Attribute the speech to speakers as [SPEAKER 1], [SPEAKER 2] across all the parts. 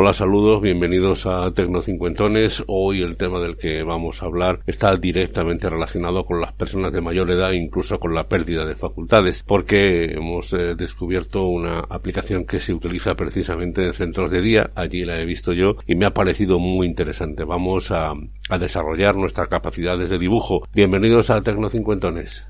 [SPEAKER 1] Hola, saludos, bienvenidos a Tecnocincuentones. Hoy el tema del que vamos a hablar está directamente relacionado con las personas de mayor edad, incluso con la pérdida de facultades, porque hemos eh, descubierto una aplicación que se utiliza precisamente en centros de día. Allí la he visto yo y me ha parecido muy interesante. Vamos a, a desarrollar nuestras capacidades de dibujo. Bienvenidos a Tecnocincuentones.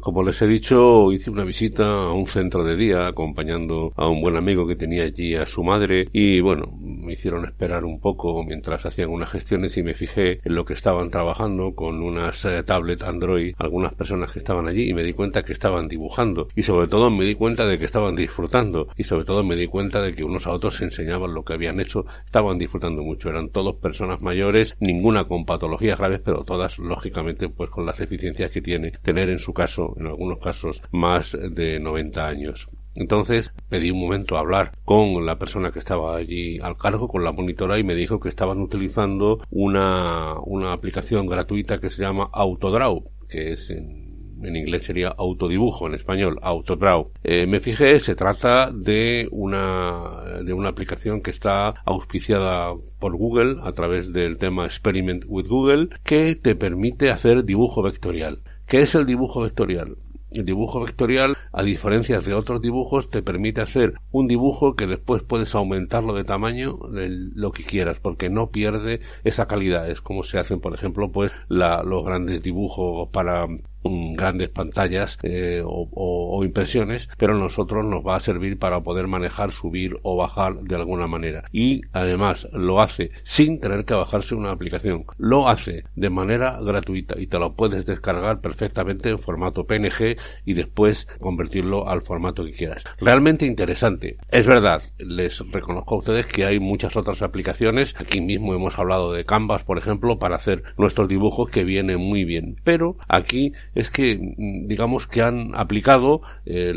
[SPEAKER 1] Como les he dicho, hice una visita a un centro de día acompañando a un buen amigo que tenía allí a su madre y bueno, me hicieron esperar un poco mientras hacían unas gestiones y me fijé en lo que estaban trabajando con unas eh, tablets Android, algunas personas que estaban allí y me di cuenta que estaban dibujando. Y sobre todo me di cuenta de que estaban disfrutando y sobre todo me di cuenta de que unos a otros se enseñaban lo que habían hecho, estaban disfrutando mucho, eran todos personas mayores, ninguna con patologías graves, pero todas lógicamente pues con las deficiencias que tiene tener en su caso en algunos casos más de 90 años. Entonces pedí un momento a hablar con la persona que estaba allí al cargo, con la monitora, y me dijo que estaban utilizando una, una aplicación gratuita que se llama Autodraw, que es en, inglés sería autodibujo, en español autodraw. Eh, me fijé, se trata de una, de una aplicación que está auspiciada por Google a través del tema Experiment with Google, que te permite hacer dibujo vectorial. ¿Qué es el dibujo vectorial? El dibujo vectorial, a diferencia de otros dibujos, te permite hacer un dibujo que después puedes aumentarlo de tamaño lo que quieras, porque no pierde esa calidad. Es como se hacen, por ejemplo, pues la, los grandes dibujos para grandes pantallas eh, o, impresiones, pero nosotros nos va a servir para poder manejar, subir o bajar de alguna manera. Y además lo hace sin tener que bajarse una aplicación. Lo hace de manera gratuita y te lo puedes descargar perfectamente en formato PNG y después convertirlo al formato que quieras. Realmente interesante. Es verdad, les reconozco a ustedes que hay muchas otras aplicaciones. Aquí mismo hemos hablado de Canvas, por ejemplo, para hacer nuestros dibujos que vienen muy bien. Pero aquí es que digamos que han aplicado eh,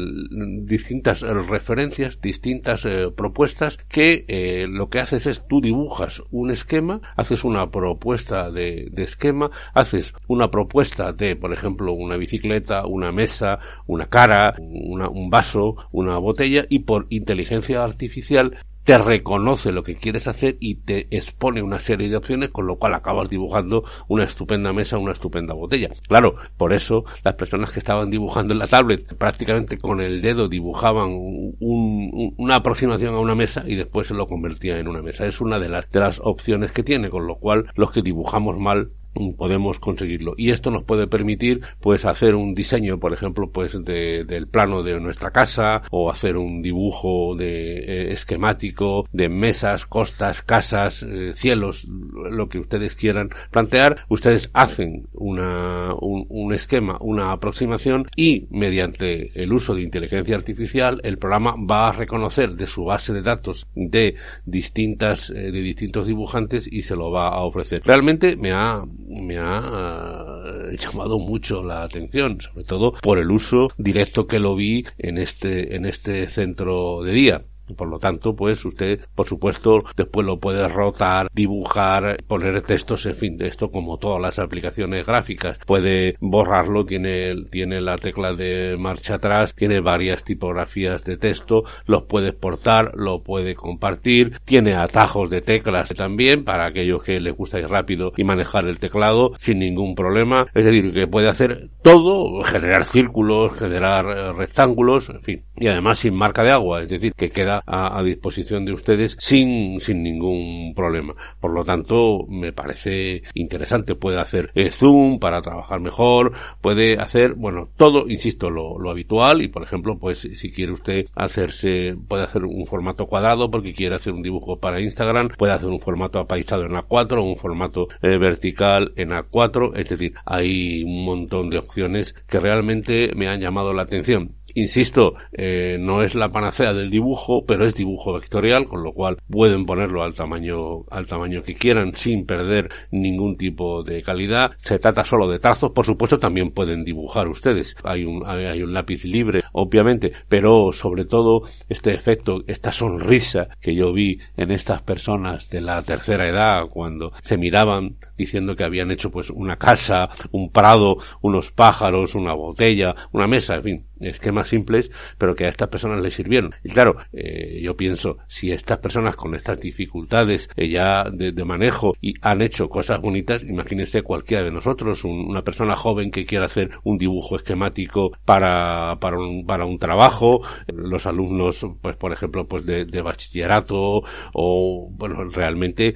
[SPEAKER 1] distintas referencias, distintas eh, propuestas que eh, lo que haces es tú dibujas un esquema, haces una propuesta de, de esquema, haces una propuesta de, por ejemplo, una bicicleta, una mesa, una cara, un vaso, una botella y por inteligencia artificial te reconoce lo que quieres hacer y te expone una serie de opciones, con lo cual acabas dibujando una estupenda mesa, una estupenda botella. Claro, por eso las personas que estaban dibujando en la tablet prácticamente con el dedo dibujaban un, un, una aproximación a una mesa y después se lo convertían en una mesa. Es una de las, de las opciones que tiene, con lo cual los que dibujamos mal podemos conseguirlo. Y esto nos puede permitir pues hacer un diseño por ejemplo pues de, del plano de nuestra casa o hacer un dibujo de eh, esquemático de mesas costas casas eh, cielos lo que ustedes quieran plantear. Ustedes hacen una un, un, esquema una aproximación y mediante el uso de inteligencia artificial el programa va a reconocer de su base de datos de distintas eh, de distintos dibujantes y se lo va a ofrecer. Realmente me ha me ha uh, llamado mucho la atención, sobre todo por el uso directo que lo vi en este, en este centro de día. Por lo tanto, pues usted, por supuesto, después lo puede rotar, dibujar, poner textos, en fin, de esto como todas las aplicaciones gráficas. Puede borrarlo, tiene, tiene la tecla de marcha atrás, tiene varias tipografías de texto, los puede exportar, lo puede compartir, tiene atajos de teclas también para aquellos que les gusta ir rápido y manejar el teclado sin ningún problema. Es decir, que puede hacer todo, generar círculos, generar eh, rectángulos, en fin, y además sin marca de agua, es decir, que queda a, disposición de ustedes sin, sin ningún problema. Por lo tanto, me parece interesante. Puede hacer zoom para trabajar mejor, puede hacer, bueno, todo, insisto, lo, lo habitual y, por ejemplo, pues si quiere usted hacerse, puede hacer un formato cuadrado porque quiere hacer un dibujo para Instagram, puede hacer un formato apaisado en A4 o un formato eh, vertical en A4, es decir, hay un montón de opciones que realmente me han llamado la atención Insisto, eh, no es la panacea del dibujo, pero es dibujo vectorial, con lo cual pueden ponerlo al tamaño, al tamaño que quieran sin perder ningún tipo de calidad. Se trata solo de trazos, por supuesto también pueden dibujar ustedes. Hay un, hay un lápiz libre, obviamente, pero sobre todo este efecto, esta sonrisa que yo vi en estas personas de la tercera edad cuando se miraban diciendo que habían hecho pues una casa, un prado, unos pájaros, una botella, una mesa, en fin, esquemas simples, pero que a estas personas les sirvieron. Y claro, eh, yo pienso, si estas personas con estas dificultades eh, ya de, manejo y han hecho cosas bonitas, imagínense cualquiera de nosotros, una persona joven que quiera hacer un dibujo esquemático para, para, un, para un trabajo, los alumnos, pues por ejemplo, pues de, bachillerato o, bueno, realmente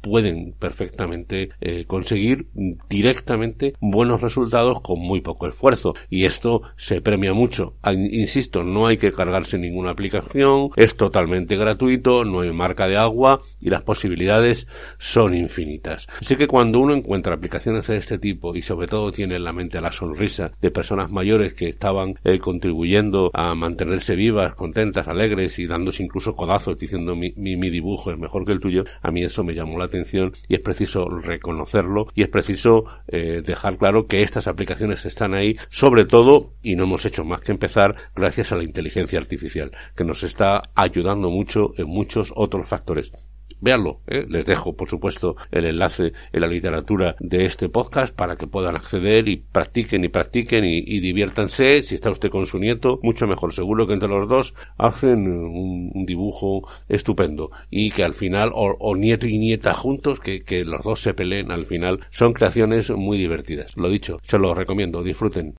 [SPEAKER 1] pueden perfectamente eh, conseguir directamente buenos resultados con muy poco esfuerzo y esto se premia mucho. Insisto, no hay que cargarse ninguna aplicación, es totalmente gratuito, no hay marca de agua y las posibilidades son infinitas. Así que cuando uno encuentra aplicaciones de este tipo y sobre todo tiene en la mente la sonrisa de personas mayores que estaban eh, contribuyendo a mantenerse vivas, contentas, alegres y dándose incluso codazos diciendo mi, mi, mi dibujo es mejor que el tuyo, a mí eso me llamó la atención y es preciso reconocerlo y es preciso eh, dejar claro que estas aplicaciones están ahí sobre todo y no hemos hecho más que empezar gracias a la inteligencia artificial que nos está ayudando mucho en muchos otros factores Véanlo, ¿eh? les dejo por supuesto el enlace en la literatura de este podcast para que puedan acceder y practiquen y practiquen y, diviértanse. Si está usted con su nieto, mucho mejor. Seguro que entre los dos hacen un, dibujo estupendo y que al final, o, nieto y nieta juntos, que, que los dos se peleen al final, son creaciones muy divertidas. Lo dicho, se lo recomiendo, disfruten.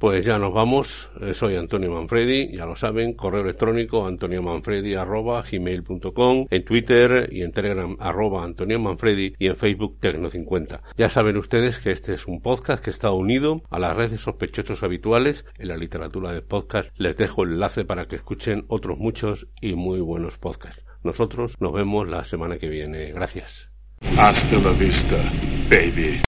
[SPEAKER 1] Pues ya nos vamos. Eh, soy Antonio Manfredi, ya lo saben, correo electrónico antoniomanfredi arroba gmail.com, en Twitter y en Telegram arroba Antonio Manfredi y en Facebook Tecno50. Ya saben ustedes que este es un podcast que está unido a las redes sospechosos habituales en la literatura de podcast. Les dejo el enlace para que escuchen otros muchos y muy buenos podcasts. Nosotros nos vemos la semana que viene. Gracias. Hasta la vista, baby.